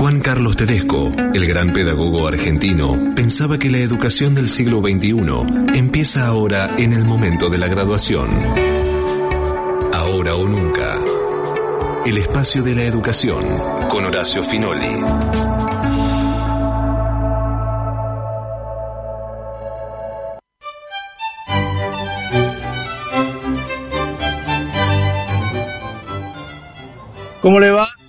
Juan Carlos Tedesco, el gran pedagogo argentino, pensaba que la educación del siglo XXI empieza ahora en el momento de la graduación. Ahora o nunca. El espacio de la educación con Horacio Finoli. ¿Cómo le va?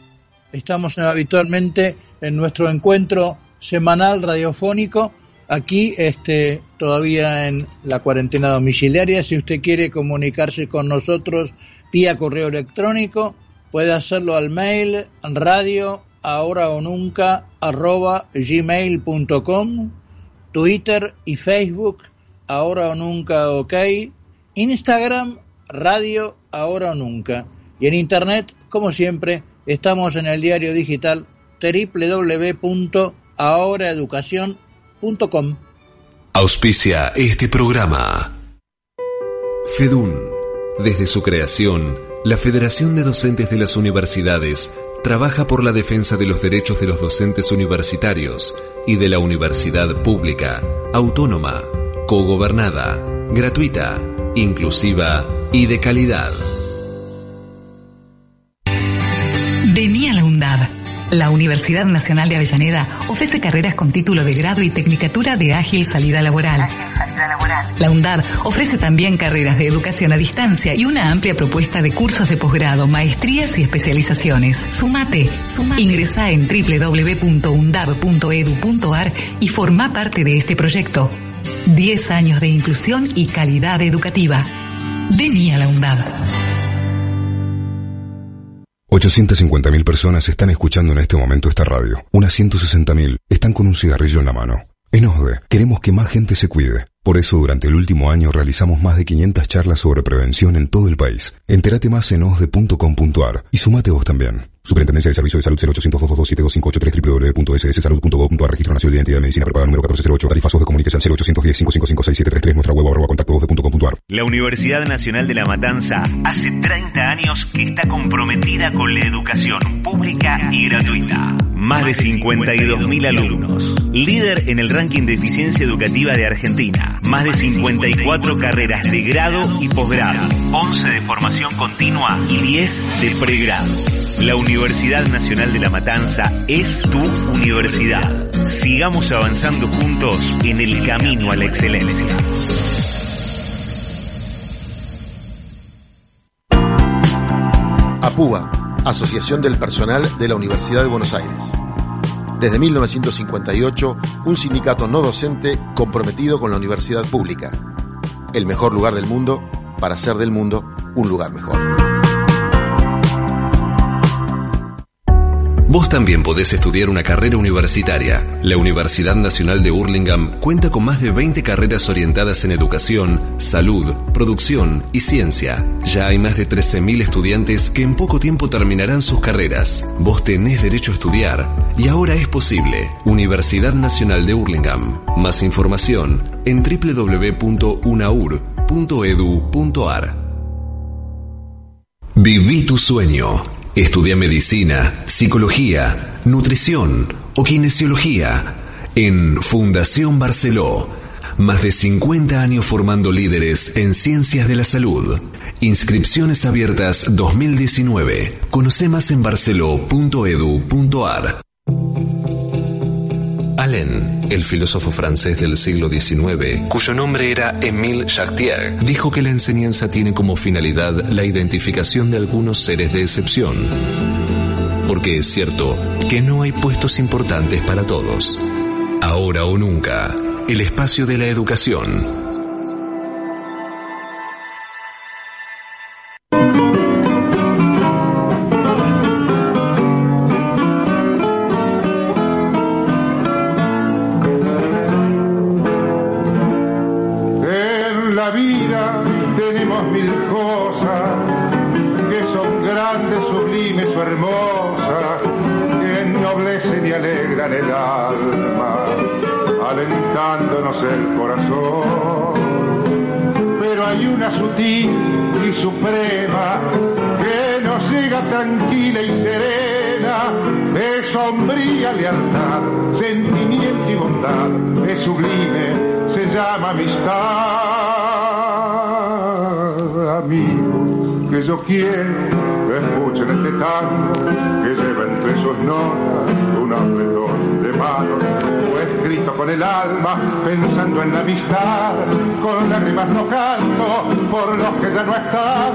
Estamos habitualmente en nuestro encuentro semanal radiofónico, aquí este, todavía en la cuarentena domiciliaria. Si usted quiere comunicarse con nosotros vía correo electrónico, puede hacerlo al mail radio ahora o nunca gmail.com, Twitter y Facebook ahora o nunca ok, Instagram radio ahora o nunca y en internet como siempre estamos en el diario digital www.ahoraeducacion.com. Auspicia este programa. FEDUN. Desde su creación, la Federación de Docentes de las Universidades trabaja por la defensa de los derechos de los docentes universitarios y de la universidad pública, autónoma, cogobernada, gratuita, inclusiva y de calidad. La Universidad Nacional de Avellaneda ofrece carreras con título de grado y tecnicatura de ágil salida laboral. La UNDAB ofrece también carreras de educación a distancia y una amplia propuesta de cursos de posgrado, maestrías y especializaciones. Sumate. Ingresa en www.undab.edu.ar y forma parte de este proyecto. 10 años de inclusión y calidad educativa. Vení a la UNDAB. 850.000 personas están escuchando en este momento esta radio. Unas 160.000 están con un cigarrillo en la mano. En OSDE queremos que más gente se cuide. Por eso durante el último año realizamos más de 500 charlas sobre prevención en todo el país. Entérate más en osde.com.ar y sumate vos también. Superintendencia de Servicio de Salud 0800 227 www.sssalud.gov.ar Registro Nacional de Identidad de Medicina Preparada número 1408 Tarifazos de Comunicación 0810 555 6733 Nuestra web arroba contacto La Universidad Nacional de La Matanza hace 30 años que está comprometida con la educación pública y gratuita. Más de 52.000 alumnos. Líder en el ranking de eficiencia educativa de Argentina. Más de 54 carreras de grado y posgrado. 11 de formación continua y 10 de pregrado. La Universidad Nacional de La Matanza es tu universidad. Sigamos avanzando juntos en el camino a la excelencia. APUA, Asociación del Personal de la Universidad de Buenos Aires. Desde 1958, un sindicato no docente comprometido con la universidad pública. El mejor lugar del mundo para hacer del mundo un lugar mejor. Vos también podés estudiar una carrera universitaria. La Universidad Nacional de Hurlingham cuenta con más de 20 carreras orientadas en educación, salud, producción y ciencia. Ya hay más de 13.000 estudiantes que en poco tiempo terminarán sus carreras. Vos tenés derecho a estudiar y ahora es posible. Universidad Nacional de Hurlingham. Más información en www.unaur.edu.ar. Viví tu sueño. Estudia medicina, psicología, nutrición o kinesiología en Fundación Barceló. Más de 50 años formando líderes en ciencias de la salud. Inscripciones abiertas 2019. Conoce más en barceló.edu.ar. Allen, el filósofo francés del siglo XIX, cuyo nombre era Émile Chartier, dijo que la enseñanza tiene como finalidad la identificación de algunos seres de excepción. Porque es cierto que no hay puestos importantes para todos. Ahora o nunca, el espacio de la educación escuchen este tango que lleva entre sus notas un apretón de manos, fue escrito con el alma, pensando en la amistad, con lágrimas no canto por los que ya no están,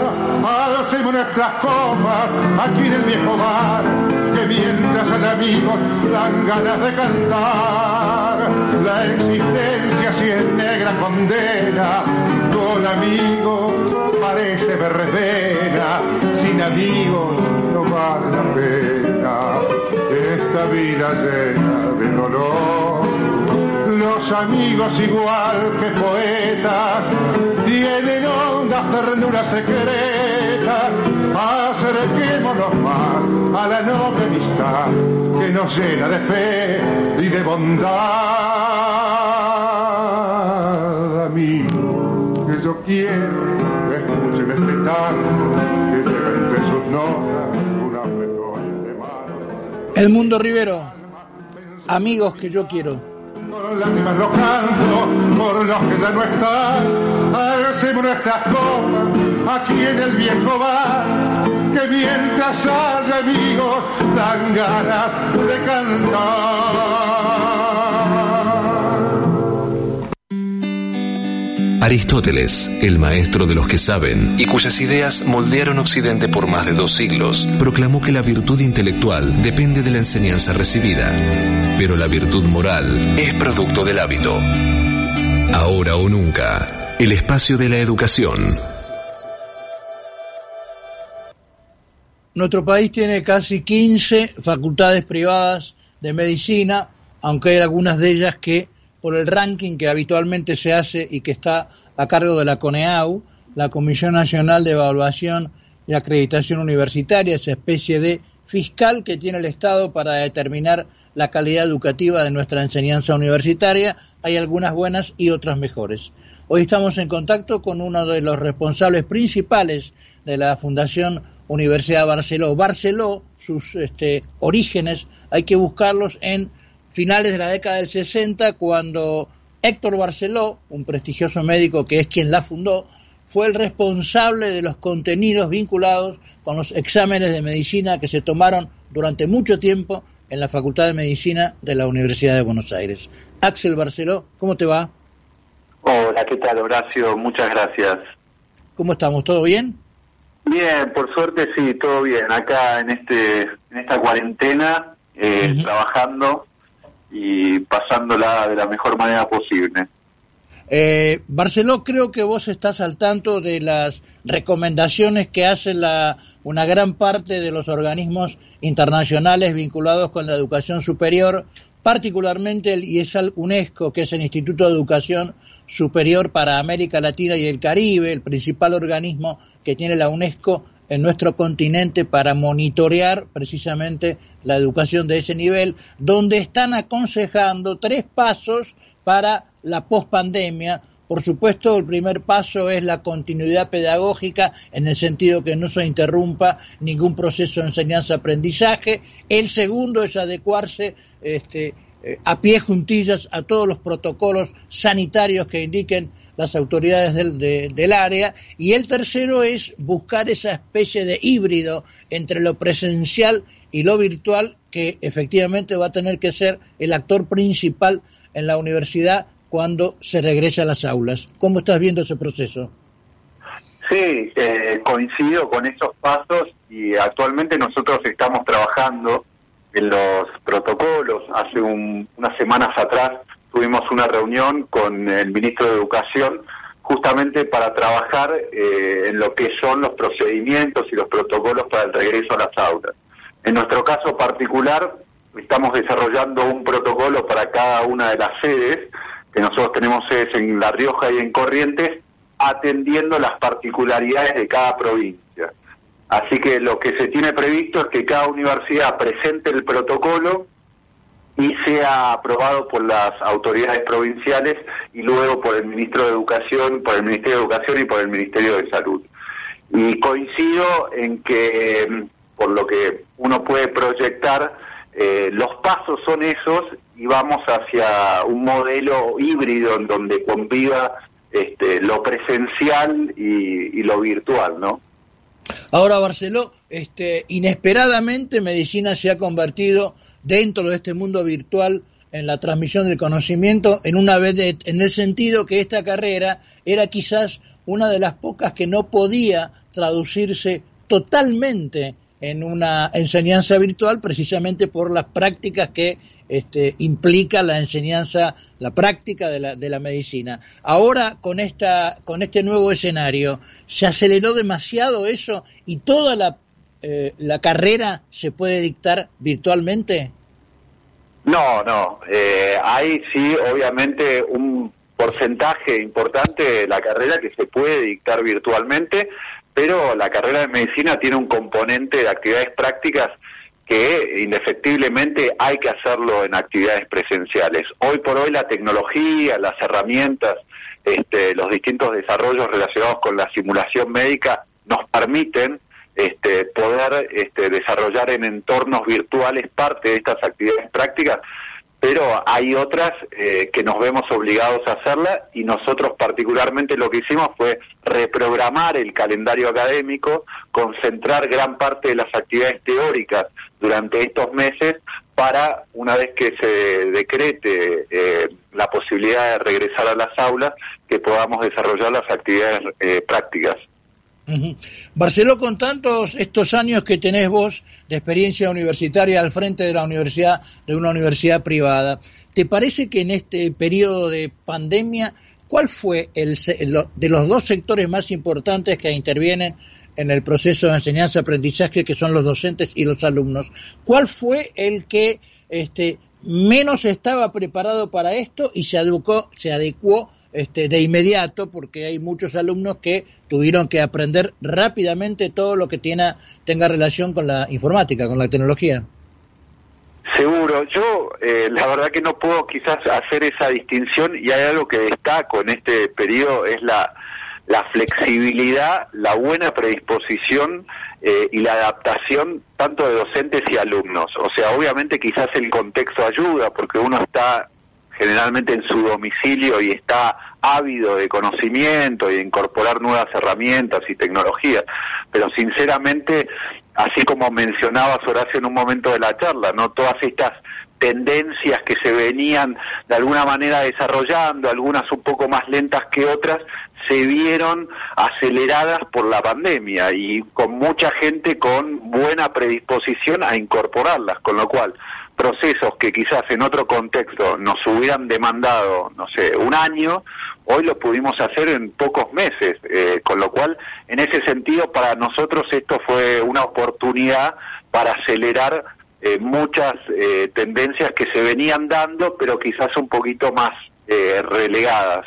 hacemos nuestras copas aquí en el viejo bar, que mientras al amigos dan ganas de cantar, la existencia si es negra condena, con amigos parece verdadera, sin amigos no vale la pena, esta vida llena de dolor. Los amigos igual que poetas tienen hondas ternuras secretas, acerquémonos más a la noble amistad que nos llena de fe y de bondad. Yo quiero escuchen este tango que lleva entre sus notas un apretón de manos. El Mundo Rivero, amigos que yo quiero. Con lágrimas lo canto por los que ya no están. Hacemos nuestras copas aquí en el viejo bar. Que mientras haya amigos dan ganas de cantar. Aristóteles, el maestro de los que saben y cuyas ideas moldearon Occidente por más de dos siglos, proclamó que la virtud intelectual depende de la enseñanza recibida, pero la virtud moral es producto del hábito. Ahora o nunca, el espacio de la educación. Nuestro país tiene casi 15 facultades privadas de medicina, aunque hay algunas de ellas que, por el ranking que habitualmente se hace y que está a cargo de la CONEAU, la Comisión Nacional de Evaluación y Acreditación Universitaria, esa especie de fiscal que tiene el Estado para determinar la calidad educativa de nuestra enseñanza universitaria, hay algunas buenas y otras mejores. Hoy estamos en contacto con uno de los responsables principales de la Fundación Universidad Barceló. Barceló, sus este, orígenes, hay que buscarlos en finales de la década del 60, cuando Héctor Barceló, un prestigioso médico que es quien la fundó, fue el responsable de los contenidos vinculados con los exámenes de medicina que se tomaron durante mucho tiempo en la Facultad de Medicina de la Universidad de Buenos Aires. Axel Barceló, ¿cómo te va? Hola, ¿qué tal, Horacio? Muchas gracias. ¿Cómo estamos? ¿Todo bien? Bien, por suerte sí, todo bien. Acá en este en esta cuarentena, eh, trabajando y pasándola de la mejor manera posible. Eh, Barceló, creo que vos estás al tanto de las recomendaciones que hace la, una gran parte de los organismos internacionales vinculados con la educación superior, particularmente el IESAL UNESCO, que es el Instituto de Educación Superior para América Latina y el Caribe, el principal organismo que tiene la UNESCO en nuestro continente para monitorear precisamente la educación de ese nivel, donde están aconsejando tres pasos para la pospandemia. Por supuesto, el primer paso es la continuidad pedagógica en el sentido que no se interrumpa ningún proceso de enseñanza-aprendizaje. El segundo es adecuarse este, eh, a pie juntillas a todos los protocolos sanitarios que indiquen las autoridades del, de- del área. Y el tercero es buscar esa especie de híbrido entre lo presencial y lo virtual que efectivamente va a tener que ser el actor principal en la universidad cuando se regrese a las aulas. ¿Cómo estás viendo ese proceso? Sí, eh, coincido con esos pasos y actualmente nosotros estamos trabajando en los protocolos. Hace un- unas semanas atrás tuvimos una reunión con el ministro de Educación justamente para trabajar eh, en lo que son los procedimientos y los protocolos para el regreso a las aulas. En nuestro caso particular, estamos desarrollando un protocolo para cada una de las sedes, que nosotros tenemos sedes en La Rioja y en Corrientes, atendiendo las particularidades de cada provincia. Así que lo que se tiene previsto es que cada universidad presente el protocolo y sea aprobado por las autoridades provinciales y luego por el ministro de Educación, por el Ministerio de Educación y por el Ministerio de Salud. Y coincido en que mm, por lo que uno puede proyectar, eh, los pasos son esos y vamos hacia un modelo híbrido en donde conviva este, lo presencial y, lo virtual, ¿no? Ahora, Barceló, este, inesperadamente medicina se ha convertido dentro de este mundo virtual en la transmisión del conocimiento en una vez en el sentido que esta carrera era quizás una de las pocas que no podía traducirse totalmente en una enseñanza virtual precisamente por las prácticas que este, implica la enseñanza, la práctica de la, de la medicina. Ahora con esta, con este nuevo escenario, se aceleró demasiado eso y toda la, eh, la carrera se puede dictar virtualmente. No, no. Eh, hay sí, obviamente, un porcentaje importante de la carrera que se puede dictar virtualmente, pero la carrera de medicina tiene un componente de actividades prácticas que indefectiblemente hay que hacerlo en actividades presenciales. Hoy por hoy la tecnología, las herramientas, este, los distintos desarrollos relacionados con la simulación médica nos permiten este, poder este, desarrollar en entornos virtuales parte de estas actividades prácticas pero hay otras eh, que nos vemos obligados a hacerla y nosotros particularmente lo que hicimos fue reprogramar el calendario académico, concentrar gran parte de las actividades teóricas durante estos meses para, una vez que se decrete eh, la posibilidad de regresar a las aulas, que podamos desarrollar las actividades eh, prácticas. Barceló, con tantos estos años que tenés vos de experiencia universitaria al frente de la universidad, de una universidad privada, ¿te parece que en este periodo de pandemia, cuál fue el, de los dos sectores más importantes que intervienen en el proceso de enseñanza-aprendizaje, que son los docentes y los alumnos, cuál fue el que este, menos estaba preparado para esto y se adecuó, se adecuó este, de inmediato porque hay muchos alumnos que tuvieron que aprender rápidamente todo lo que tiene, tenga relación con la informática, con la tecnología. Seguro, yo eh, la verdad que no puedo quizás hacer esa distinción y hay algo que destaco en este periodo es la, la flexibilidad, la buena predisposición eh, y la adaptación tanto de docentes y alumnos. O sea, obviamente quizás el contexto ayuda porque uno está generalmente en su domicilio y está ávido de conocimiento y de incorporar nuevas herramientas y tecnologías. Pero sinceramente, así como mencionabas Horacio en un momento de la charla, no todas estas tendencias que se venían de alguna manera desarrollando, algunas un poco más lentas que otras, se vieron aceleradas por la pandemia y con mucha gente con buena predisposición a incorporarlas, con lo cual procesos que quizás en otro contexto nos hubieran demandado, no sé, un año, hoy lo pudimos hacer en pocos meses, eh, con lo cual, en ese sentido, para nosotros esto fue una oportunidad para acelerar eh, muchas eh, tendencias que se venían dando, pero quizás un poquito más relegadas.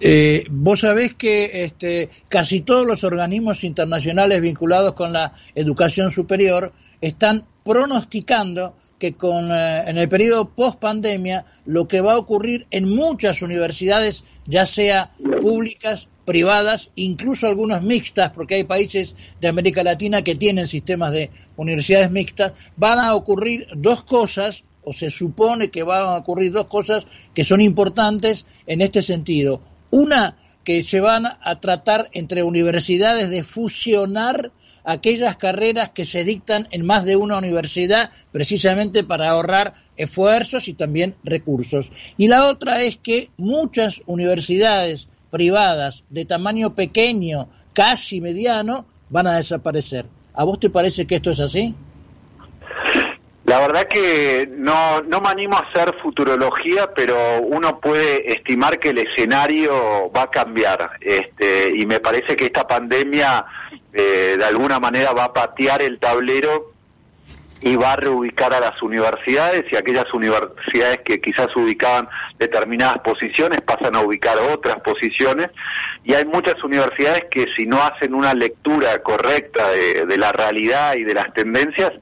Eh, vos sabés que este, casi todos los organismos internacionales vinculados con la educación superior están pronosticando que con, eh, en el periodo post pandemia lo que va a ocurrir en muchas universidades, ya sea públicas, privadas, incluso algunas mixtas, porque hay países de América Latina que tienen sistemas de universidades mixtas, van a ocurrir dos cosas, o se supone que van a ocurrir dos cosas que son importantes en este sentido. Una que se van a tratar entre universidades de fusionar aquellas carreras que se dictan en más de una universidad precisamente para ahorrar esfuerzos y también recursos. Y la otra es que muchas universidades privadas de tamaño pequeño, casi mediano, van a desaparecer. ¿A vos te parece que esto es así? La verdad que no, no me animo a hacer futurología, pero uno puede estimar que el escenario va a cambiar. Este, y me parece que esta pandemia eh, de alguna manera va a patear el tablero y va a reubicar a las universidades y aquellas universidades que quizás ubicaban determinadas posiciones pasan a ubicar otras posiciones y hay muchas universidades que si no hacen una lectura correcta de la realidad y de las tendencias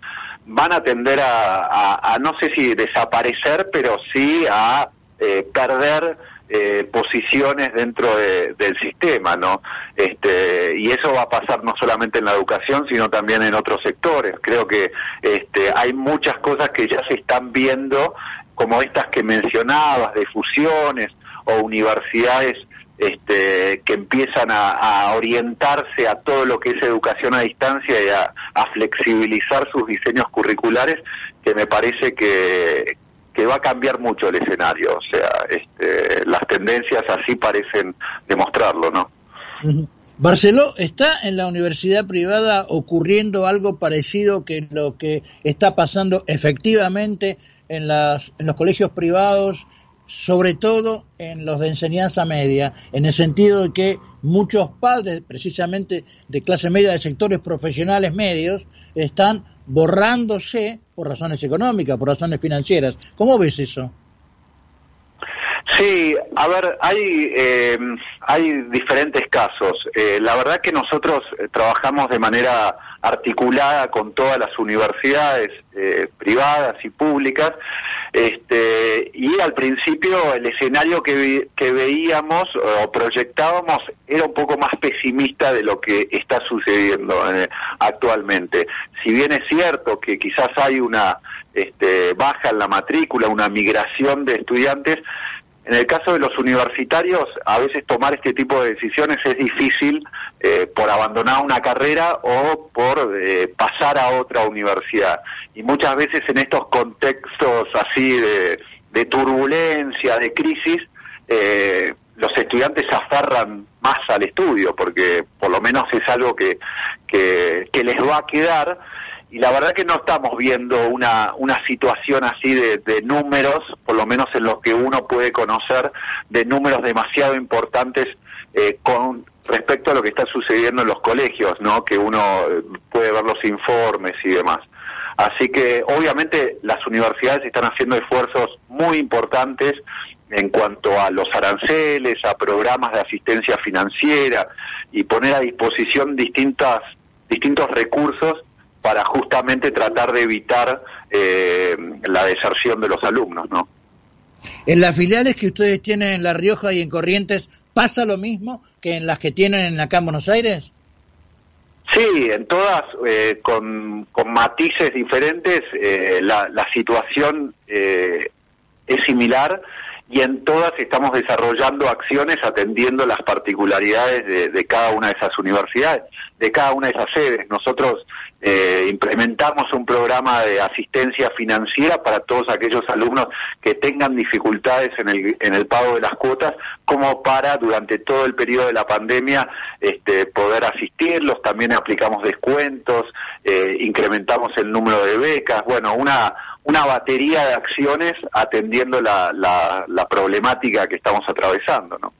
van a tender a, no sé si desaparecer, pero sí a eh, perder eh, posiciones dentro del sistema, ¿no? Este, y eso va a pasar no solamente en la educación, sino también en otros sectores. Creo que este, hay muchas cosas que ya se están viendo, como estas que mencionabas, de fusiones o universidades este, que empiezan a, orientarse a todo lo que es educación a distancia y a, flexibilizar sus diseños curriculares, que me parece que, va a cambiar mucho el escenario. O sea, este, las tendencias así parecen demostrarlo, ¿no? Barceló, ¿está en la universidad privada ocurriendo algo parecido que lo que está pasando efectivamente en, las, en los colegios privados sobre todo en los de enseñanza media, en el sentido de que muchos padres, precisamente de clase media, de sectores profesionales medios, están borrándose por razones económicas, por razones financieras. ¿Cómo ves eso? Sí, a ver, hay, eh, hay diferentes casos. Eh, la verdad que nosotros eh, trabajamos de manera articulada con todas las universidades privadas y públicas este, y al principio el escenario que, que veíamos o proyectábamos era un poco más pesimista de lo que está sucediendo eh, actualmente. Si bien es cierto que quizás hay una este, baja en la matrícula, una migración de estudiantes, en el caso de los universitarios, a veces tomar este tipo de decisiones es difícil eh, por abandonar una carrera o por eh, pasar a otra universidad. Y muchas veces en estos contextos así de, turbulencia, de crisis, eh, los estudiantes se aferran más al estudio, porque por lo menos es algo que, que, que les va a quedar y la verdad que no estamos viendo una, una situación así de, números, por lo menos en los que uno puede conocer, de números demasiado importantes eh, con respecto a lo que está sucediendo en los colegios, ¿no? Que uno eh, puede ver los informes y demás. Así que obviamente las universidades están haciendo esfuerzos muy importantes en cuanto a los aranceles, a programas de asistencia financiera y poner a disposición distintas, distintos recursos para justamente tratar de evitar eh, la deserción de los alumnos, ¿no? En las filiales que ustedes tienen en La Rioja y en Corrientes, ¿pasa lo mismo que en las que tienen acá en Buenos Aires? Sí, en todas, eh, con, matices diferentes, eh, la, situación es similar y en todas estamos desarrollando acciones atendiendo las particularidades de, cada una de esas universidades, de cada una de esas sedes. Nosotros eh, implementamos un programa de asistencia financiera para todos aquellos alumnos que tengan dificultades en el, en el pago de las cuotas, como para durante todo el periodo de la pandemia este, poder asistirlos. También aplicamos descuentos, eh, incrementamos el número de becas, bueno, una, una batería de acciones atendiendo la, la, problemática que estamos atravesando, ¿no?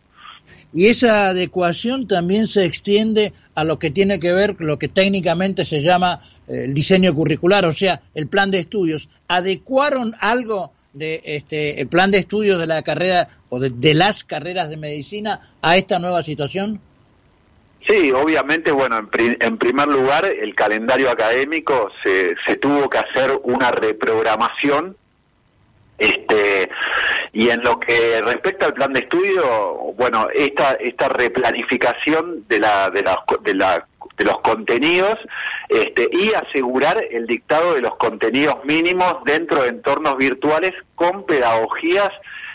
y esa adecuación también se extiende a lo que tiene que ver con lo que técnicamente se llama eh, el diseño curricular, o sea, el plan de estudios. ¿Adecuaron algo de este el plan de estudios de la carrera o de, las carreras de medicina a esta nueva situación? Sí, obviamente, bueno, en, primer lugar, el calendario académico se, se tuvo que hacer una reprogramación este, y en lo que respecta al plan de estudio, bueno, esta, esta replanificación de, la, de, la, de, la, de los contenidos este, y asegurar el dictado de los contenidos mínimos dentro de entornos virtuales con pedagogías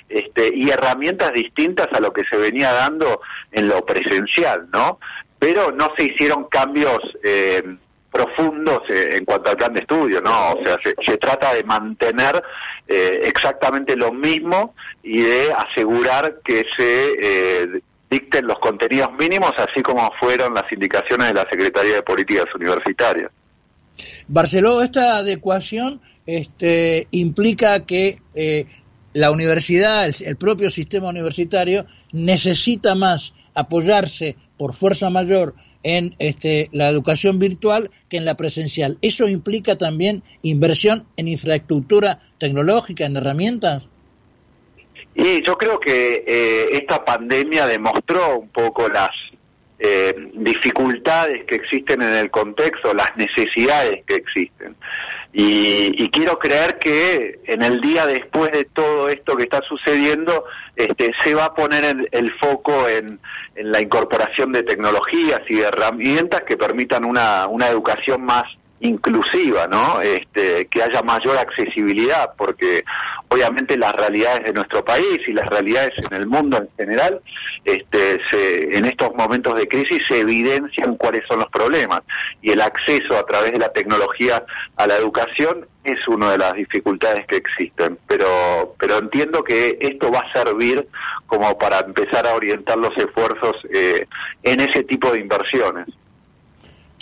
este, y herramientas distintas a lo que se venía dando en lo presencial, ¿no? Pero no se hicieron cambios eh, profundos eh, en cuanto al plan de estudio, ¿no? O sea, se, trata de mantener eh, exactamente lo mismo y de asegurar que se eh, dicten los contenidos mínimos, así como fueron las indicaciones de la Secretaría de Políticas Universitarias. Barceló, esta adecuación este, implica que la universidad, el, propio sistema universitario, necesita más apoyarse por fuerza mayor en este, la educación virtual que en la presencial. ¿Eso implica también inversión en infraestructura tecnológica, en herramientas? Y yo creo que eh, esta pandemia demostró un poco las eh, dificultades que existen en el contexto, las necesidades que existen. Y, quiero creer que en el día después de todo esto que está sucediendo, este, se va a poner el, foco en, la incorporación de tecnologías y de herramientas que permitan una educación más inclusiva, ¿no? Este, que haya mayor accesibilidad, porque obviamente las realidades de nuestro país y las realidades en el mundo en general, este, se, en estos momentos de crisis se evidencian cuáles son los problemas y el acceso a través de la tecnología a la educación es una de las dificultades que existen, pero pero entiendo que esto va a servir como para empezar a orientar los esfuerzos eh, en ese tipo de inversiones.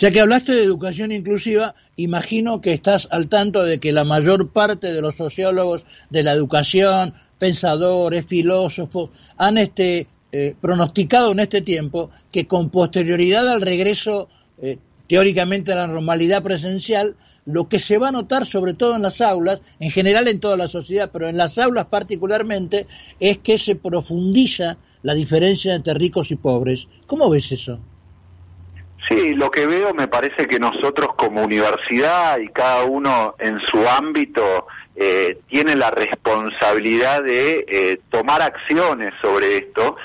Ya que hablaste de educación inclusiva, imagino que estás al tanto de que la mayor parte de los sociólogos de la educación, pensadores, filósofos, han este, eh, pronosticado en este tiempo que con posterioridad al regreso eh, teóricamente a la normalidad presencial, lo que se va a notar sobre todo en las aulas, en general en toda la sociedad, pero en las aulas particularmente, es que se profundiza la diferencia entre ricos y pobres. ¿Cómo ves eso? Sí, lo que veo me parece que nosotros como universidad y cada uno en su ámbito eh, tiene la responsabilidad de eh, tomar acciones sobre esto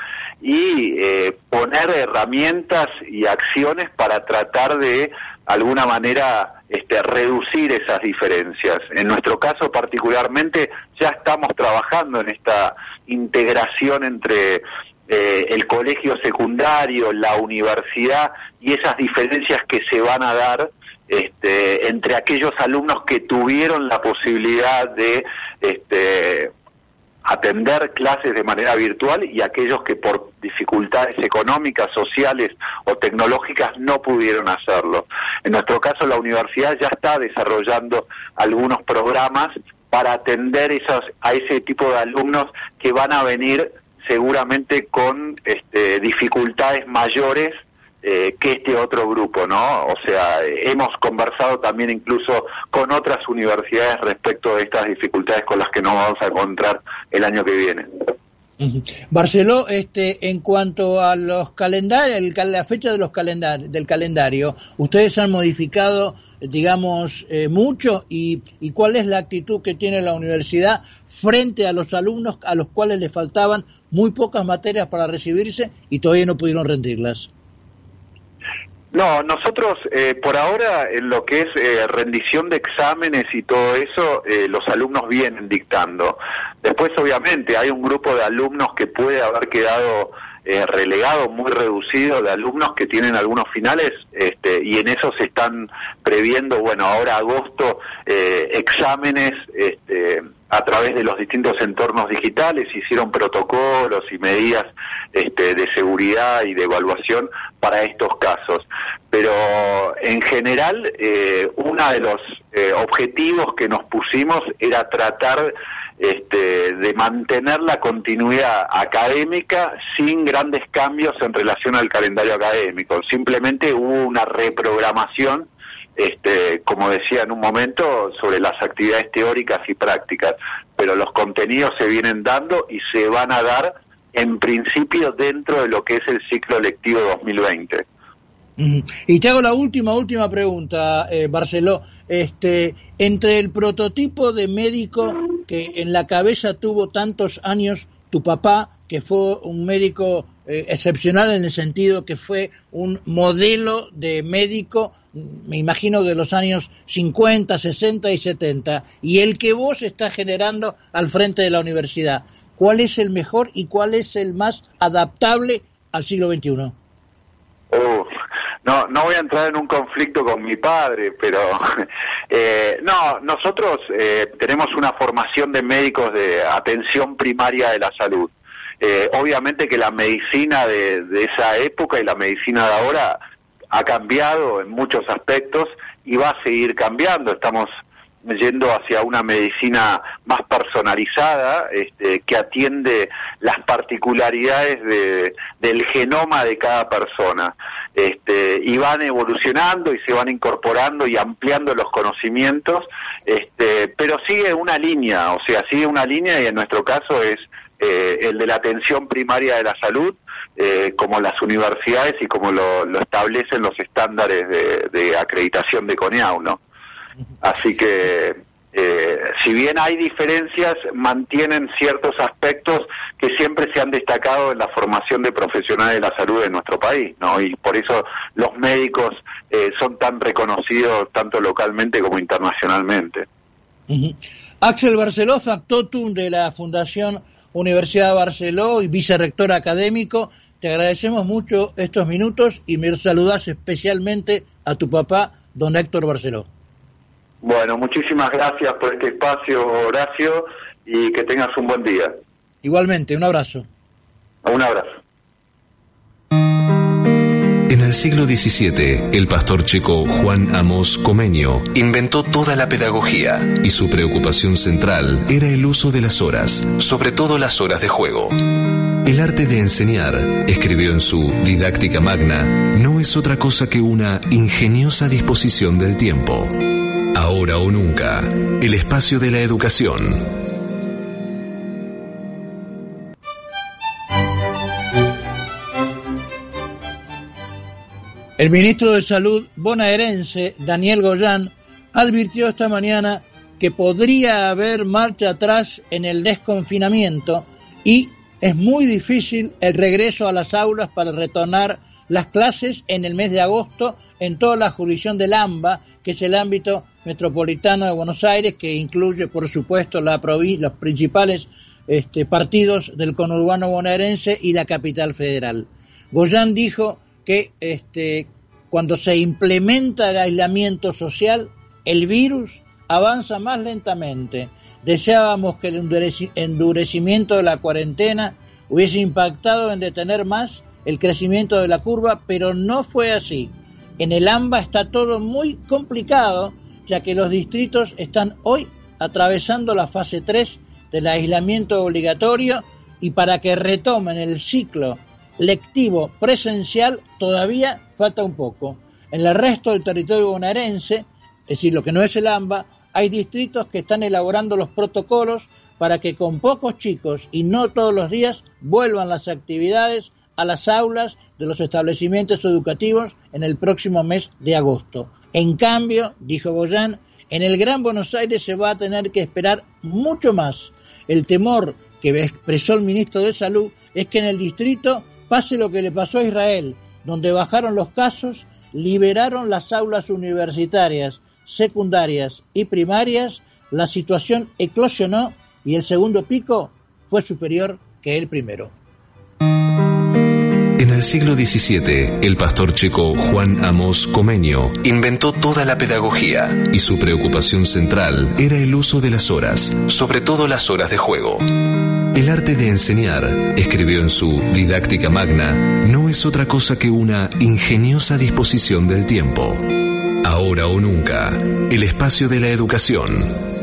y eh, poner herramientas y acciones para tratar de alguna manera este, reducir esas diferencias. En nuestro caso particularmente ya estamos trabajando en esta integración entre eh, el colegio secundario, la universidad y esas diferencias que se van a dar este, entre aquellos alumnos que tuvieron la posibilidad de este, atender clases de manera virtual y aquellos que por dificultades económicas, sociales o tecnológicas no pudieron hacerlo. En nuestro caso, la universidad ya está desarrollando algunos programas para atender esos, a ese tipo de alumnos que van a venir seguramente con este, dificultades mayores eh, que este otro grupo, ¿no? O sea, hemos conversado también incluso con otras universidades respecto de estas dificultades con las que nos vamos a encontrar el año que viene. Barceló, este, en cuanto a los calendarios, la fecha de los calendar, del calendario, ustedes han modificado, digamos, eh, mucho y, y, cuál es la actitud que tiene la universidad frente a los alumnos a los cuales les faltaban muy pocas materias para recibirse y todavía no pudieron rendirlas. No, nosotros eh, por ahora en lo que es eh, rendición de exámenes y todo eso, eh, los alumnos vienen dictando. Después obviamente hay un grupo de alumnos que puede haber quedado relegado, muy reducido, de alumnos que tienen algunos finales este, y en eso se están previendo, bueno, ahora agosto, exámenes. Este, a través de los distintos entornos digitales, hicieron protocolos y medidas este, de seguridad y de evaluación para estos casos. Pero en general, eh, uno de los eh, objetivos que nos pusimos era tratar este, de mantener la continuidad académica sin grandes cambios en relación al calendario académico. Simplemente hubo una reprogramación este, como decía en un momento, sobre las actividades teóricas y prácticas, pero los contenidos se vienen dando y se van a dar en principio dentro de lo que es el ciclo lectivo 2020. Y te hago la última, última pregunta, eh, Barceló. Este, entre el prototipo de médico que en la cabeza tuvo tantos años tu papá, que fue un médico eh, excepcional en el sentido que fue un modelo de médico, me imagino, de los años 50, 60 y 70, y el que vos estás generando al frente de la universidad. ¿Cuál es el mejor y cuál es el más adaptable al siglo XXI? no, no voy a entrar en un conflicto con mi padre, pero eh, no, nosotros eh, tenemos una formación de médicos de atención primaria de la salud. Eh, obviamente que la medicina de, esa época y la medicina de ahora ha cambiado en muchos aspectos y va a seguir cambiando. Estamos yendo hacia una medicina más personalizada este, que atiende las particularidades del genoma de cada persona este, y van evolucionando y se van incorporando y ampliando los conocimientos este, pero sigue una línea o sea sigue una línea y en nuestro caso es eh, el de la atención primaria de la salud, eh, como las universidades y como lo, establecen los estándares de, acreditación de CONEAU. Así que, eh, si bien hay diferencias, mantienen ciertos aspectos que siempre se han destacado en la formación de profesionales de la salud en nuestro país, ¿no? Y por eso los médicos eh, son tan reconocidos tanto localmente como internacionalmente. Axel Barceló, factotum de la Fundación Universidad de Barceló y vicerrector académico, te agradecemos mucho estos minutos y me saludas especialmente a tu papá, don Héctor Barceló. Bueno, muchísimas gracias por este espacio, Horacio, y que tengas un buen día. Igualmente, un abrazo. Un abrazo. En el siglo XVII, el pastor checo Juan Amos Comenio inventó toda la pedagogía y su preocupación central era el uso de las horas, sobre todo las horas de juego. El arte de enseñar, escribió en su Didáctica Magna, no es otra cosa que una ingeniosa disposición del tiempo. Ahora o nunca, el espacio de la educación El ministro de Salud bonaerense, Daniel Goyán, advirtió esta mañana que podría haber marcha atrás en el desconfinamiento y es muy difícil el regreso a las aulas para retornar las clases en el mes de agosto en toda la jurisdicción del AMBA, que es el ámbito metropolitano de Buenos Aires, que incluye, por supuesto, la los principales este, partidos del conurbano bonaerense y la capital federal. Goyán dijo que este, cuando se implementa el aislamiento social, el virus avanza más lentamente. Deseábamos que el endurecimiento de la cuarentena hubiese impactado en detener más el crecimiento de la curva, pero no fue así. En el AMBA está todo muy complicado, ya que los distritos están hoy atravesando la fase 3 del aislamiento obligatorio y para que retomen el ciclo lectivo presencial todavía falta un poco. En el resto del territorio bonaerense, es decir, lo que no es el AMBA, hay distritos que están elaborando los protocolos para que con pocos chicos y no todos los días vuelvan las actividades a las aulas de los establecimientos educativos en el próximo mes de agosto. En cambio, dijo Boyán, en el Gran Buenos Aires se va a tener que esperar mucho más. El temor que expresó el ministro de Salud es que en el distrito Pase lo que le pasó a Israel, donde bajaron los casos, liberaron las aulas universitarias, secundarias y primarias, la situación eclosionó y el segundo pico fue superior que el primero. Siglo XVII, el pastor checo Juan Amos Comenio inventó toda la pedagogía y su preocupación central era el uso de las horas, sobre todo las horas de juego. El arte de enseñar, escribió en su Didáctica Magna, no es otra cosa que una ingeniosa disposición del tiempo. Ahora o nunca, el espacio de la educación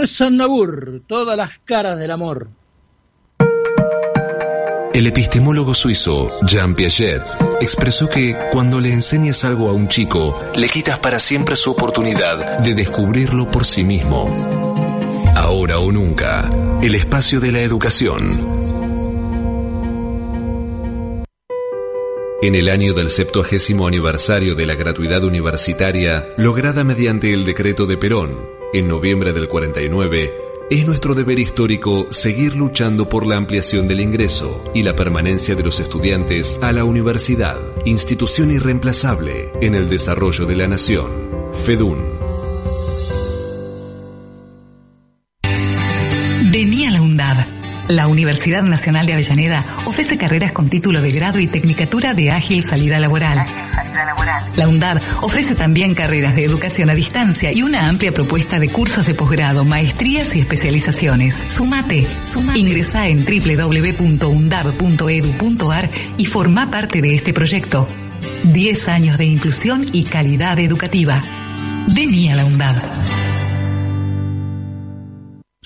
Charles Aznavour, todas las caras del amor. El epistemólogo suizo Jean Piaget expresó que cuando le enseñas algo a un chico, le quitas para siempre su oportunidad de descubrirlo por sí mismo. Ahora o nunca, el espacio de la educación. En el año del septuagésimo aniversario de la gratuidad universitaria, lograda mediante el decreto de Perón, en noviembre del 49, es nuestro deber histórico seguir luchando por la ampliación del ingreso y la permanencia de los estudiantes a la universidad, institución irreemplazable en el desarrollo de la nación. FEDUN. La Universidad Nacional de Avellaneda ofrece carreras con título de grado y tecnicatura de ágil salida laboral. La UNDAB ofrece también carreras de educación a distancia y una amplia propuesta de cursos de posgrado, maestrías y especializaciones. Sumate. Ingresá en www.undab.edu.ar y forma parte de este proyecto. 10 años de inclusión y calidad educativa. Vení a la UNDAB.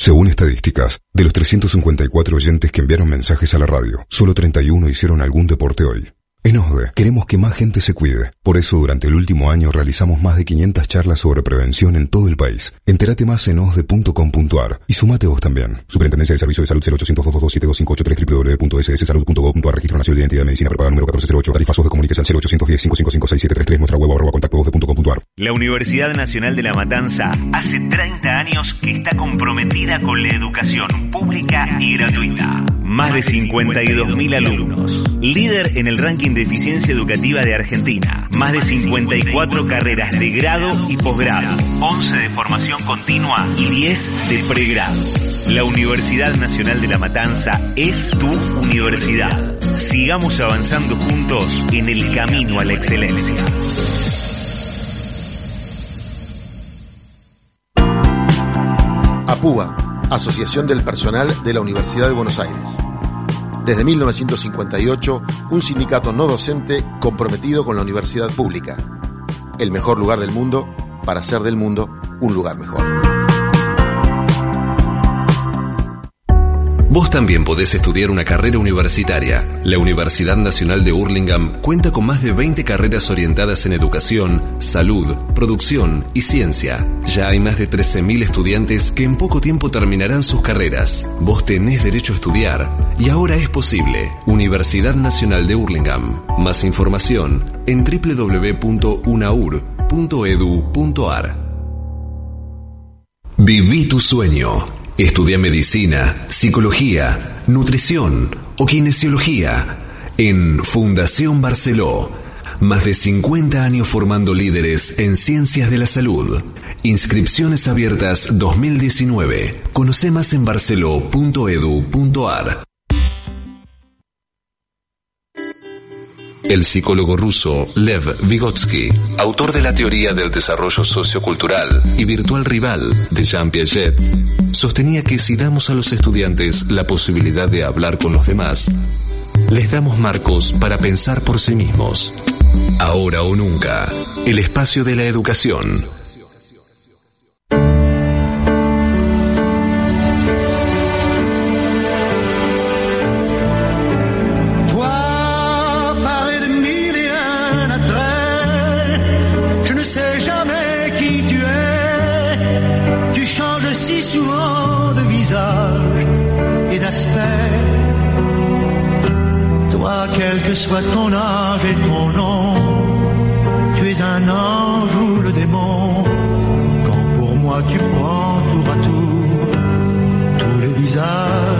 Según estadísticas, de los 354 oyentes que enviaron mensajes a la radio, solo 31 hicieron algún deporte hoy. En OSDE queremos que más gente se cuide. Por eso durante el último año realizamos más de 500 charlas sobre prevención en todo el país. Entérate más en osde.com.ar y sumate vos también. Superintendencia de Servicio de Salud 0800 222 www.sssalud.gov.ar Registro Nacional de Identidad de Medicina Prepaga número 1408 Tarifas de comunicación 0810 555 6733 Nuestra web arroba contacto osde.com.ar La Universidad Nacional de La Matanza hace 30 años que está comprometida con la educación pública y gratuita. Más de 52.000 alumnos. Líder en el ranking de eficiencia educativa de Argentina. Más de 54 carreras de grado y posgrado. 11 de formación continua y 10 de pregrado. La Universidad Nacional de La Matanza es tu universidad. Sigamos avanzando juntos en el camino a la excelencia. APUA, Asociación del Personal de la Universidad de Buenos Aires. Desde 1958, un sindicato no docente comprometido con la universidad pública. El mejor lugar del mundo para hacer del mundo un lugar mejor. Vos también podés estudiar una carrera universitaria. La Universidad Nacional de Hurlingham cuenta con más de 20 carreras orientadas en educación, salud, producción y ciencia. Ya hay más de 13.000 estudiantes que en poco tiempo terminarán sus carreras. Vos tenés derecho a estudiar y ahora es posible. Universidad Nacional de Hurlingham. Más información en www.unaur.edu.ar. Viví tu sueño. Estudia medicina, psicología, nutrición o kinesiología en Fundación Barceló. Más de 50 años formando líderes en ciencias de la salud. Inscripciones abiertas 2019. Conoce más en barceló.edu.ar. El psicólogo ruso Lev Vygotsky, autor de la teoría del desarrollo sociocultural y virtual rival de Jean Piaget, sostenía que si damos a los estudiantes la posibilidad de hablar con los demás, les damos marcos para pensar por sí mismos. Ahora o nunca, el espacio de la educación. Quel que soit ton âge et ton nom, tu es un ange ou le démon. Quand pour moi tu prends tour à tour tous les visages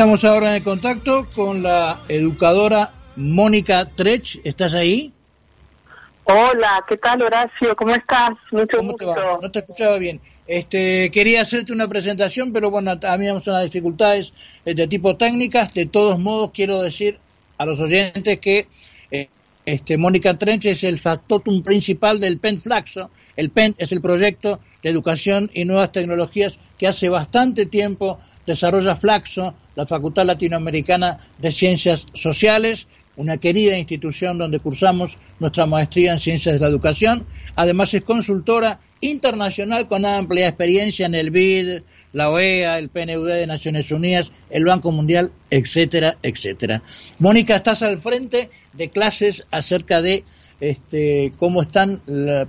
Estamos ahora en contacto con la educadora Mónica Trech. ¿Estás ahí? Hola, ¿qué tal Horacio? ¿Cómo estás? Mucho ¿Cómo gusto. Te va? No te escuchaba bien. Este, quería hacerte una presentación, pero bueno, teníamos unas dificultades eh, de tipo técnicas. De todos modos, quiero decir a los oyentes que este, Mónica Trench es el factotum principal del PEN Flaxo. El PEN es el proyecto de educación y nuevas tecnologías que hace bastante tiempo desarrolla Flaxo, la Facultad Latinoamericana de Ciencias Sociales, una querida institución donde cursamos nuestra maestría en Ciencias de la Educación. Además es consultora internacional con amplia experiencia en el BID, la OEA, el PNUD de Naciones Unidas, el Banco Mundial, etcétera, etcétera. Mónica, estás al frente de clases acerca de este, cómo están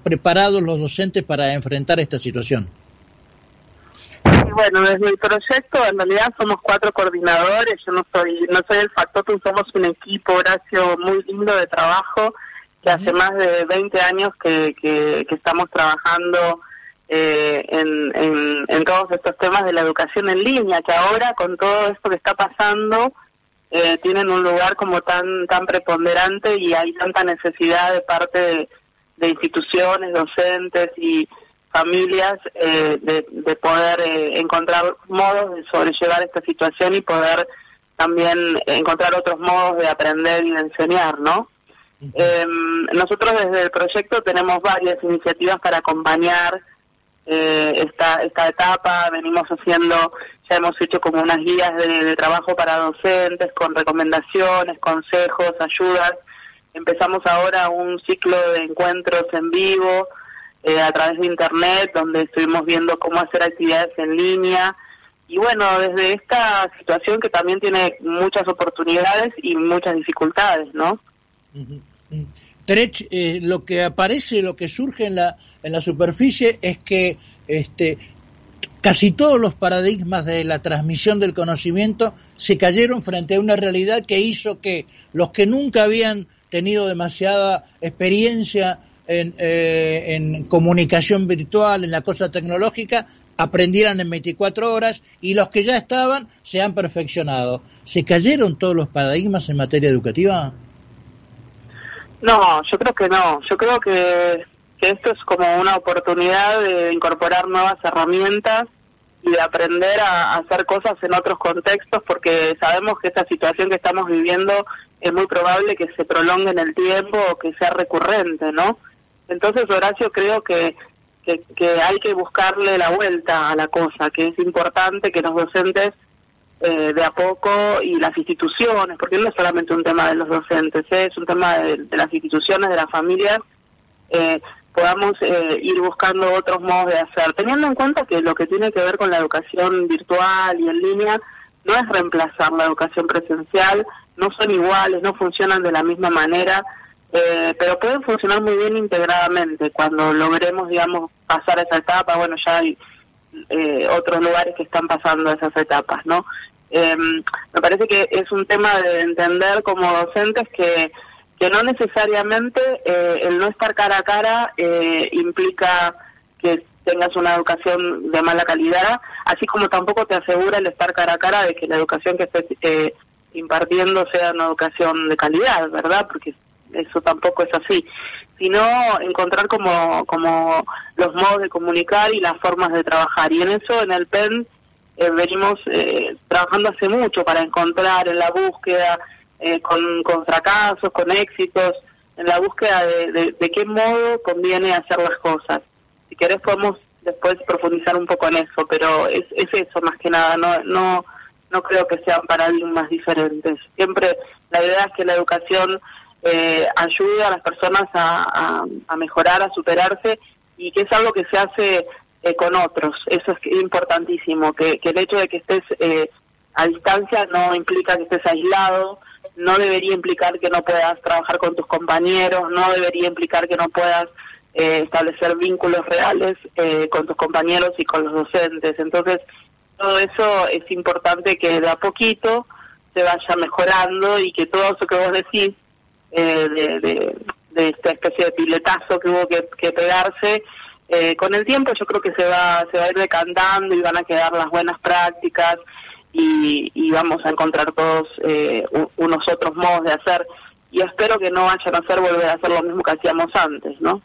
preparados los docentes para enfrentar esta situación. Bueno, desde el proyecto en realidad somos cuatro coordinadores, yo no soy no soy el factotum, somos un equipo, Horacio, muy lindo de trabajo, que hace más de 20 años que, que, estamos trabajando eh, en, en, en, todos estos temas de la educación en línea, que ahora con todo esto que está pasando eh, tienen un lugar como tan tan preponderante y hay tanta necesidad de parte de, de instituciones, docentes y familias eh, de, de, poder eh, encontrar modos de sobrellevar esta situación y poder también encontrar otros modos de aprender y de enseñar, ¿no? Eh, nosotros desde el proyecto tenemos varias iniciativas para acompañar eh, esta, esta etapa, venimos haciendo, ya hemos hecho como unas guías de, de trabajo para docentes con recomendaciones, consejos, ayudas. Empezamos ahora un ciclo de encuentros en vivo, eh, a través de internet, donde estuvimos viendo cómo hacer actividades en línea. Y bueno, desde esta situación que también tiene muchas oportunidades y muchas dificultades, ¿no? Trech, eh, lo que aparece, lo que surge en la, en la superficie es que este, casi todos los paradigmas de la transmisión del conocimiento se cayeron frente a una realidad que hizo que los que nunca habían tenido demasiada experiencia en, eh, en comunicación virtual, en la cosa tecnológica, aprendieran en 24 horas y los que ya estaban se han perfeccionado. ¿Se cayeron todos los paradigmas en materia educativa? No, yo creo que no. Yo creo que, esto es como una oportunidad de incorporar nuevas herramientas y de aprender a, a hacer cosas en otros contextos porque sabemos que esta situación que estamos viviendo es muy probable que se prolongue en el tiempo o que sea recurrente, ¿no? Entonces, Horacio, creo que, que, hay que buscarle la vuelta a la cosa, que es importante que los docentes eh, de a poco y las instituciones, porque no es solamente un tema de los docentes, ¿eh? es un tema de, las instituciones, de las familias, eh, podamos ir buscando otros modos de hacer, teniendo en cuenta que lo que tiene que ver con la educación virtual y en línea no es reemplazar la educación presencial, no son iguales, no funcionan de la misma manera, eh, pero pueden funcionar muy bien integradamente. Cuando logremos, digamos, pasar esa etapa, bueno, ya hay eh, otros lugares que están pasando esas etapas, ¿no? Eh, me parece que es un tema de entender como docentes que, que no necesariamente eh, el no estar cara a cara eh, implica que tengas una educación de mala calidad, así como tampoco te asegura el estar cara a cara de que la educación que estés eh, impartiendo sea una educación de calidad, ¿verdad? Porque eso tampoco es así, sino encontrar como, como los modos de comunicar y las formas de trabajar. Y en eso, en el PEN, eh, venimos eh, trabajando hace mucho para encontrar en la búsqueda, eh, con, con fracasos, con éxitos, en la búsqueda de, de, qué modo conviene hacer las cosas. Si querés podemos después profundizar un poco en eso, pero es, es eso más que nada, no, no, no creo que sean paradigmas diferentes. Siempre la idea es que la educación eh, ayude a las personas a, mejorar, a superarse y que es algo que se hace eh, con otros. Eso es importantísimo, que, que el hecho de que estés eh, a distancia no implica que estés aislado, no debería implicar que no puedas trabajar con tus compañeros, no debería implicar que no puedas eh, establecer vínculos reales eh, con tus compañeros y con los docentes. Entonces, todo eso es importante que de a poquito se vaya mejorando y que todo eso que vos decís eh, de, de, esta especie de piletazo que hubo que, pegarse. Eh, con el tiempo yo creo que se va, se va a ir decantando y van a quedar las buenas prácticas y, vamos a encontrar todos eh, unos otros modos de hacer y espero que no vayan a hacer volver a hacer lo mismo que hacíamos antes, ¿no?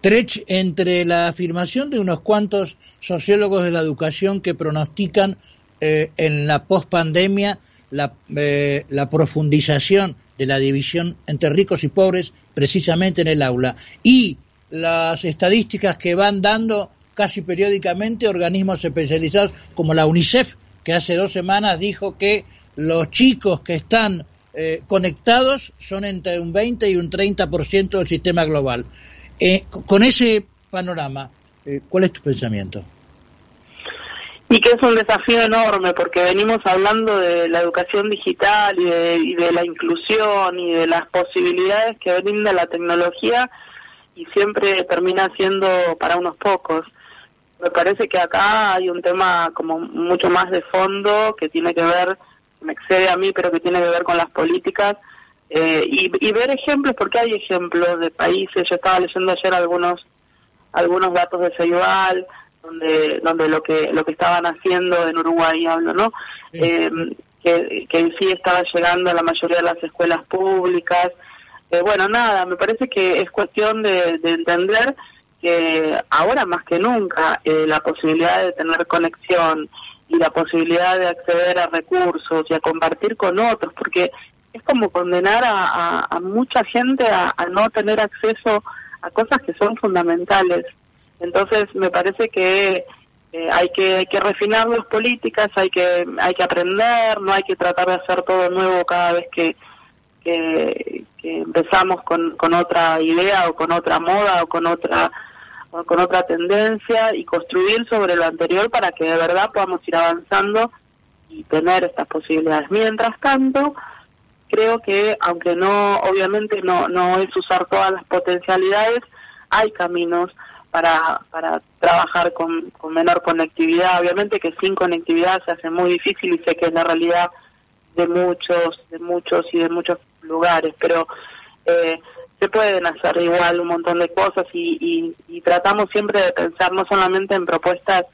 Trech, entre la afirmación de unos cuantos sociólogos de la educación que pronostican eh, en la pospandemia la, eh, la profundización de la división entre ricos y pobres precisamente en el aula y las estadísticas que van dando casi periódicamente organismos especializados como la UNICEF, que hace dos semanas dijo que los chicos que están eh, conectados son entre un 20 y un 30% del sistema global. Eh, con ese panorama, eh, ¿cuál es tu pensamiento? Y que es un desafío enorme porque venimos hablando de la educación digital y de, y de la inclusión y de las posibilidades que brinda la tecnología y siempre termina siendo para unos pocos. Me parece que acá hay un tema como mucho más de fondo que tiene que ver, me excede a mí, pero que tiene que ver con las políticas eh, y, ver ejemplos, porque hay ejemplos de países. Yo estaba leyendo ayer algunos algunos datos de Ceibal, donde donde lo que lo que estaban haciendo en Uruguay hablo, ¿no? Eh, que, que sí estaba llegando a la mayoría de las escuelas públicas, eh, bueno, nada, me parece que es cuestión de, entender que ahora más que nunca eh, la posibilidad de tener conexión y la posibilidad de acceder a recursos y a compartir con otros, porque es como condenar a, mucha gente a, no tener acceso a cosas que son fundamentales. Entonces me parece que eh, hay que hay que refinar las políticas, hay que hay que aprender, no hay que tratar de hacer todo nuevo cada vez que empezamos con, con otra idea o con otra moda o con otra o con otra tendencia y construir sobre lo anterior para que de verdad podamos ir avanzando y tener estas posibilidades. Mientras tanto, creo que aunque no, obviamente no, no es usar todas las potencialidades, hay caminos para, para trabajar con, con menor conectividad. Obviamente que sin conectividad se hace muy difícil y sé que es la realidad de muchos, de muchos y de muchos lugares, pero eh, se pueden hacer igual un montón de cosas y, y, tratamos siempre de pensar no solamente en propuestas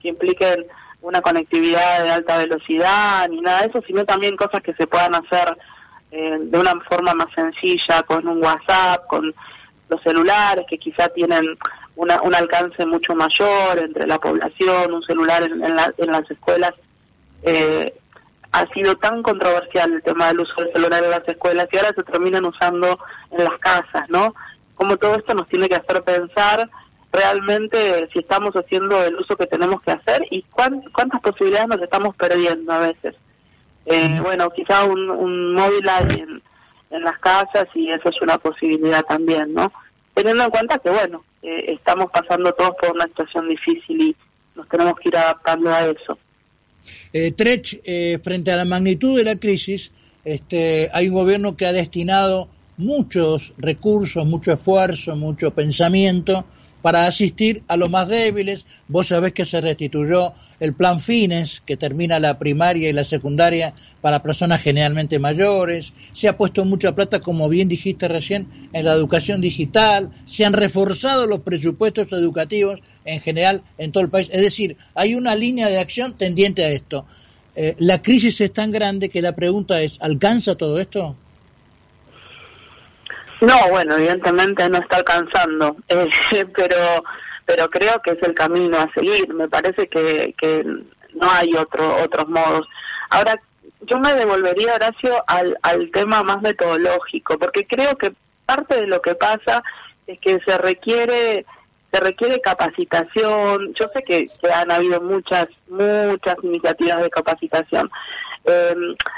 que impliquen una conectividad de alta velocidad ni nada de eso, sino también cosas que se puedan hacer eh, de una forma más sencilla, con un WhatsApp, con los celulares que quizá tienen una, un alcance mucho mayor entre la población, un celular en, en, en las escuelas eh, ha sido tan controversial el tema del uso del celular en las escuelas y ahora se terminan usando en las casas, ¿no? Como todo esto nos tiene que hacer pensar realmente si estamos haciendo el uso que tenemos que hacer y cuántas posibilidades nos estamos perdiendo a veces. Eh, bueno, quizá un, móvil hay en, las casas y eso es una posibilidad también, ¿no? Teniendo en cuenta que, bueno, eh, estamos pasando todos por una situación difícil y nos tenemos que ir adaptando a eso. Eh, Trech, eh, frente a la magnitud de la crisis, este, hay un gobierno que ha destinado muchos recursos, mucho esfuerzo, mucho pensamiento para asistir a los más débiles. Vos sabés que se restituyó el plan Fines, que termina la primaria y la secundaria para personas generalmente mayores. Se ha puesto mucha plata, como bien dijiste recién, en la educación digital. Se han reforzado los presupuestos educativos en general en todo el país. Es decir, hay una línea de acción tendiente a esto. Eh, la crisis es tan grande que la pregunta es, ¿alcanza todo esto? No, bueno, evidentemente no está alcanzando, eh, pero pero creo que es el camino a seguir. Me parece que, que no hay otro, otros modos. Ahora, yo me devolvería, Horacio, al, al tema más metodológico, porque creo que parte de lo que pasa es que se requiere se requiere capacitación. Yo sé que, que han habido muchas muchas iniciativas de capacitación, eh,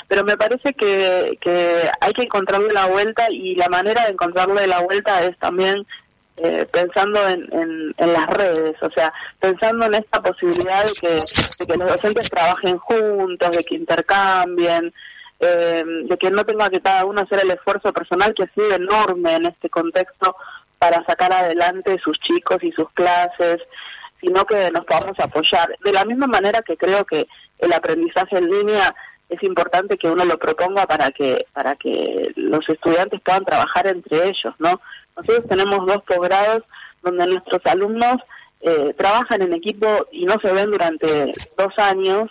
pero me parece que, que hay que encontrarle la vuelta y la manera de encontrarle la vuelta es también eh, pensando en, en, las redes, o sea, pensando en esta posibilidad de que, de que los docentes trabajen juntos, de que intercambien, eh, de que no tenga que cada uno hacer el esfuerzo personal que ha sido enorme en este contexto para sacar adelante sus chicos y sus clases, sino que nos podamos apoyar. De la misma manera que creo que el aprendizaje en línea es importante que uno lo proponga para que para que los estudiantes puedan trabajar entre ellos, ¿no? Nosotros tenemos dos posgrados donde nuestros alumnos eh, trabajan en equipo y no se ven durante dos años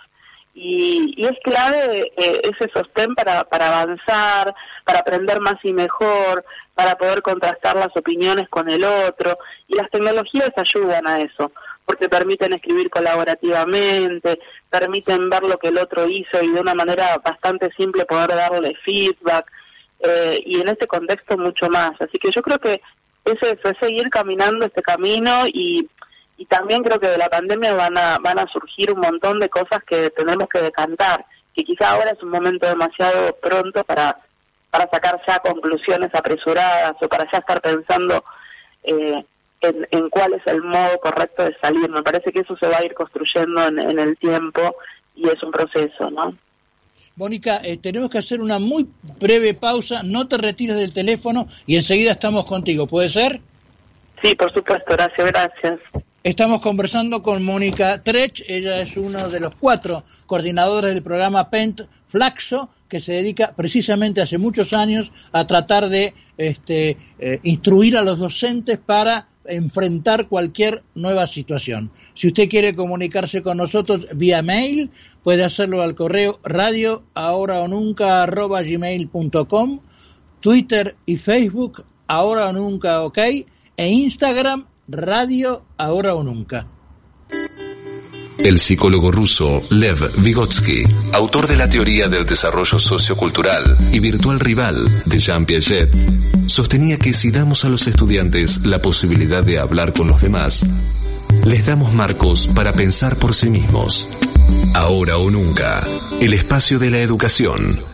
y, y es clave eh, ese sostén para, para avanzar, para aprender más y mejor, para poder contrastar las opiniones con el otro, y las tecnologías ayudan a eso, porque permiten escribir colaborativamente, permiten ver lo que el otro hizo y de una manera bastante simple poder darle feedback, eh, y en este contexto mucho más. Así que yo creo que es eso, es seguir caminando este camino y y también creo que de la pandemia van a, van a surgir un montón de cosas que tenemos que decantar, que quizá ahora es un momento demasiado pronto para, para sacar ya conclusiones apresuradas o para ya estar pensando eh, en, en, cuál es el modo correcto de salir. Me parece que eso se va a ir construyendo en, en el tiempo y es un proceso, ¿no? Mónica, eh, tenemos que hacer una muy breve pausa, no te retires del teléfono y enseguida estamos contigo, ¿puede ser? Sí, por supuesto, gracias, gracias. Estamos conversando con Mónica Trech, ella es uno de los cuatro coordinadores del programa PENT Flaxo, que se dedica precisamente hace muchos años a tratar de este, eh, instruir a los docentes para enfrentar cualquier nueva situación. Si usted quiere comunicarse con nosotros vía mail, puede hacerlo al correo radio ahora o nunca Twitter y Facebook ahora o nunca ok, e Instagram Radio Ahora o Nunca. El psicólogo ruso Lev Vygotsky, autor de la teoría del desarrollo sociocultural y virtual rival de Jean Piaget, sostenía que si damos a los estudiantes la posibilidad de hablar con los demás, les damos marcos para pensar por sí mismos. Ahora o nunca, el espacio de la educación.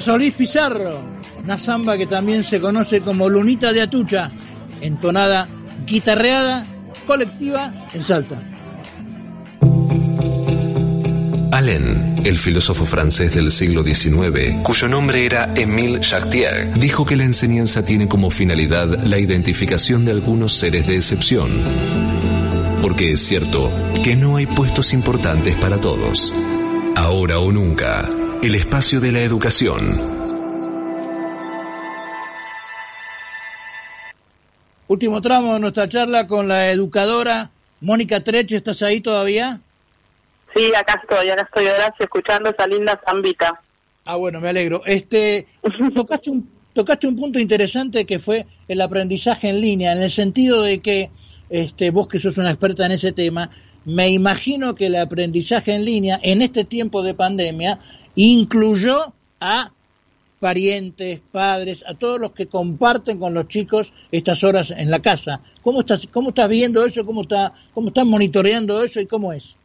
Solís Pizarro, una samba que también se conoce como Lunita de Atucha, entonada, guitarreada, colectiva en Salta. Allen, el filósofo francés del siglo XIX, cuyo nombre era Émile Chartier, dijo que la enseñanza tiene como finalidad la identificación de algunos seres de excepción. Porque es cierto que no hay puestos importantes para todos. Ahora o nunca, el espacio de la educación. Último tramo de nuestra charla con la educadora Mónica Treche. ¿Estás ahí todavía? Sí, acá estoy, acá estoy, gracias, escuchando esa linda zambita. Ah, bueno, me alegro. Este, tocaste un, tocaste un punto interesante que fue el aprendizaje en línea, en el sentido de que este, vos que sos una experta en ese tema, me imagino que el aprendizaje en línea en este tiempo de pandemia incluyó a parientes, padres, a todos los que comparten con los chicos estas horas en la casa. ¿Cómo estás, cómo estás viendo eso? ¿Cómo, está, ¿Cómo estás monitoreando eso y cómo es?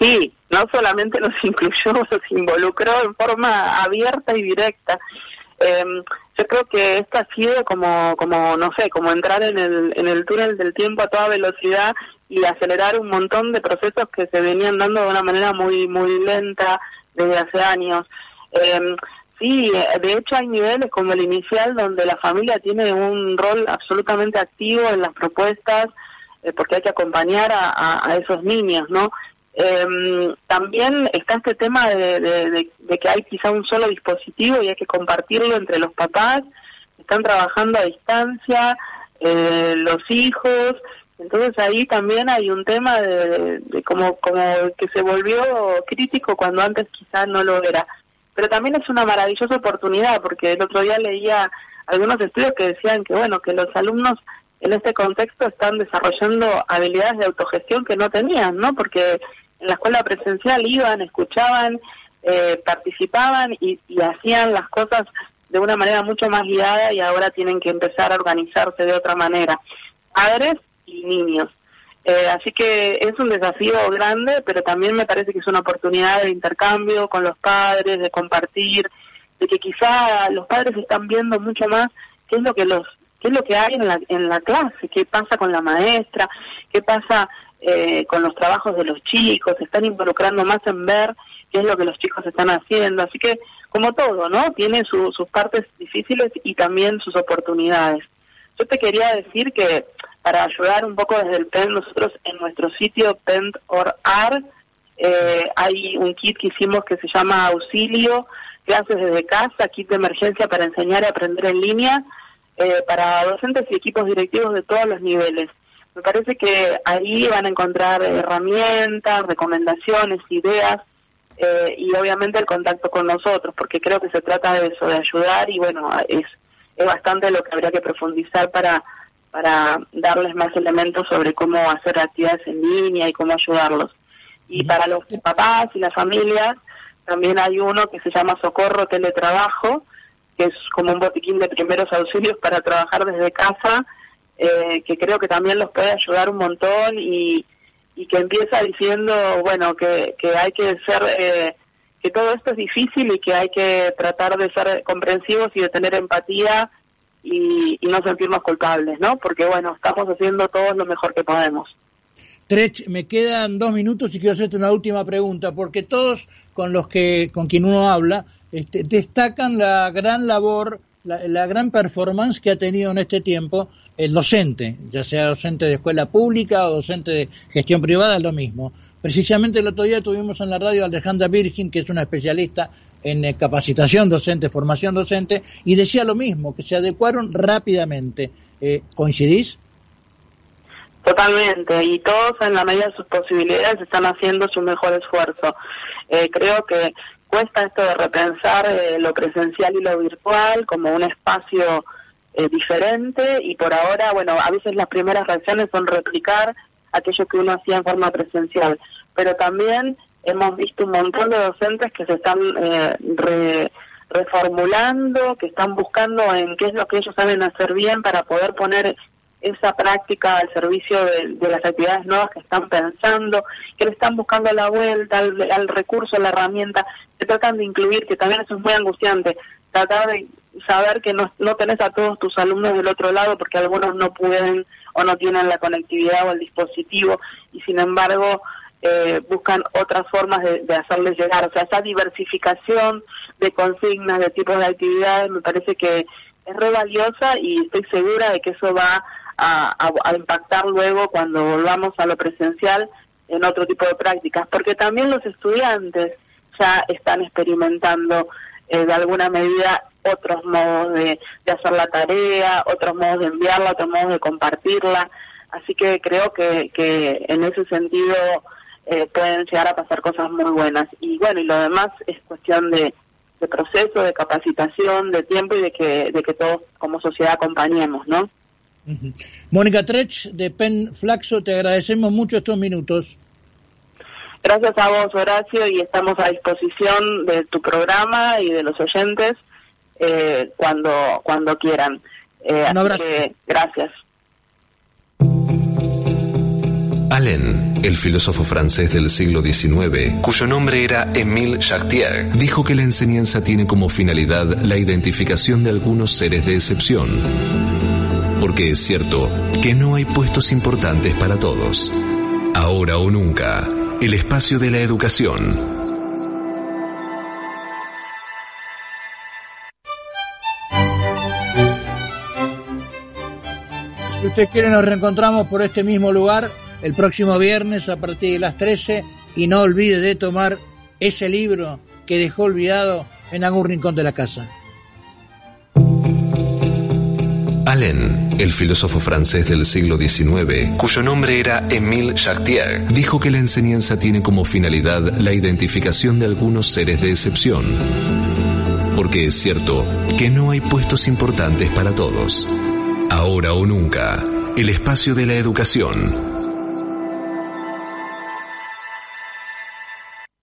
Sí, no solamente nos incluyó, nos involucró en forma abierta y directa. Eh, yo creo que esto ha sido como, como, no sé, como entrar en el, en el túnel del tiempo a toda velocidad y acelerar un montón de procesos que se venían dando de una manera muy, muy lenta desde hace años. Eh, sí, de hecho hay niveles como el inicial donde la familia tiene un rol absolutamente activo en las propuestas, eh, porque hay que acompañar a, a, esos niños, ¿no? Eh, también está este tema de, de, de, que hay quizá un solo dispositivo y hay que compartirlo entre los papás, están trabajando a distancia, eh, los hijos. Entonces ahí también hay un tema de, de como, como que se volvió crítico cuando antes quizás no lo era. Pero también es una maravillosa oportunidad porque el otro día leía algunos estudios que decían que bueno que los alumnos en este contexto están desarrollando habilidades de autogestión que no tenían, ¿no? Porque en la escuela presencial iban, escuchaban, eh, participaban y, y hacían las cosas de una manera mucho más guiada y ahora tienen que empezar a organizarse de otra manera, padres y niños. Eh, así que es un desafío grande, pero también me parece que es una oportunidad de intercambio con los padres, de compartir, de que quizá los padres están viendo mucho más qué es lo que los qué es lo que hay en la, en la clase, qué pasa con la maestra, qué pasa eh, con los trabajos de los chicos, se están involucrando más en ver qué es lo que los chicos están haciendo. Así que, como todo, ¿no? Tiene sus partes difíciles y también sus oportunidades. Yo te quería decir que para ayudar un poco desde el PEN, nosotros en nuestro sitio PENT.org eh, hay un kit que hicimos que se llama Auxilio, clases desde casa, kit de emergencia para enseñar y aprender en línea eh, para docentes y equipos directivos de todos los niveles. Me parece que ahí van a encontrar herramientas, recomendaciones, ideas eh, y obviamente el contacto con nosotros, porque creo que se trata de eso, de ayudar y bueno, es, es bastante lo que habría que profundizar para, para darles más elementos sobre cómo hacer actividades en línea y cómo ayudarlos. Y para los papás y las familias, también hay uno que se llama Socorro Teletrabajo, que es como un botiquín de primeros auxilios para trabajar desde casa, eh, que creo que también los puede ayudar un montón y, y que empieza diciendo, bueno, que, que hay que ser, eh, que todo esto es difícil y que hay que tratar de ser comprensivos y de tener empatía y, y no sentirnos culpables, ¿no? Porque, bueno, estamos haciendo todo lo mejor que podemos. Trech, me quedan dos minutos y quiero hacerte una última pregunta, porque todos con los que con quien uno habla este, destacan la gran labor, la, la, gran performance que ha tenido en este tiempo el docente, ya sea docente de escuela pública o docente de gestión privada, es lo mismo. Precisamente el otro día tuvimos en la radio a Alejandra Virgin, que es una especialista en eh, capacitación docente, formación docente, y decía lo mismo, que se adecuaron rápidamente. Eh, ¿Coincidís? Totalmente, y todos en la medida de sus posibilidades están haciendo su mejor esfuerzo. Eh, creo que cuesta esto de repensar eh, lo presencial y lo virtual como un espacio eh, diferente y por ahora, bueno, a veces las primeras reacciones son replicar aquello que uno hacía en forma presencial, pero también hemos visto un montón de docentes que se están eh, re, reformulando, que están buscando en qué es lo que ellos saben hacer bien para poder poner esa práctica al servicio de, las actividades nuevas que están pensando, que le están buscando la vuelta al, recurso, a la herramienta, se tratan de incluir, que también eso es muy angustiante, tratar de saber que no, no tenés a todos tus alumnos del otro lado porque algunos no pueden o no tienen la conectividad o el dispositivo y sin embargo eh, buscan otras formas de, de hacerles llegar. O sea, esa diversificación de consignas, de tipos de actividades, me parece que es re valiosa y estoy segura de que eso va a, a, impactar luego cuando volvamos a lo presencial en otro tipo de prácticas, porque también los estudiantes ya están experimentando eh, de alguna medida otros modos de, de, hacer la tarea, otros modos de enviarla, otros modos de compartirla, así que creo que, que en ese sentido eh, pueden llegar a pasar cosas muy buenas. Y bueno, y lo demás es cuestión de, de proceso, de capacitación, de tiempo y de que, de que todos como sociedad acompañemos, ¿no? Uh -huh. Mónica Trech, de PEN Flaxo, te agradecemos mucho estos minutos. Gracias a vos, Horacio, y estamos a disposición de tu programa y de los oyentes eh, cuando, cuando quieran. Eh, Un abrazo. Que, gracias. Allen, el filósofo francés del siglo XIX, cuyo nombre era Émile Chartier, dijo que la enseñanza tiene como finalidad la identificación de algunos seres de excepción. Porque es cierto que no hay puestos importantes para todos. Ahora o nunca, el espacio de la educación. Si usted quiere, nos reencontramos por este mismo lugar el próximo viernes a partir de las 13 y no olvide de tomar ese libro que dejó olvidado en algún rincón de la casa. Alain, el filósofo francés del siglo XIX, cuyo nombre era Émile Chartier, dijo que la enseñanza tiene como finalidad la identificación de algunos seres de excepción. Porque es cierto que no hay puestos importantes para todos. Ahora o nunca, el espacio de la educación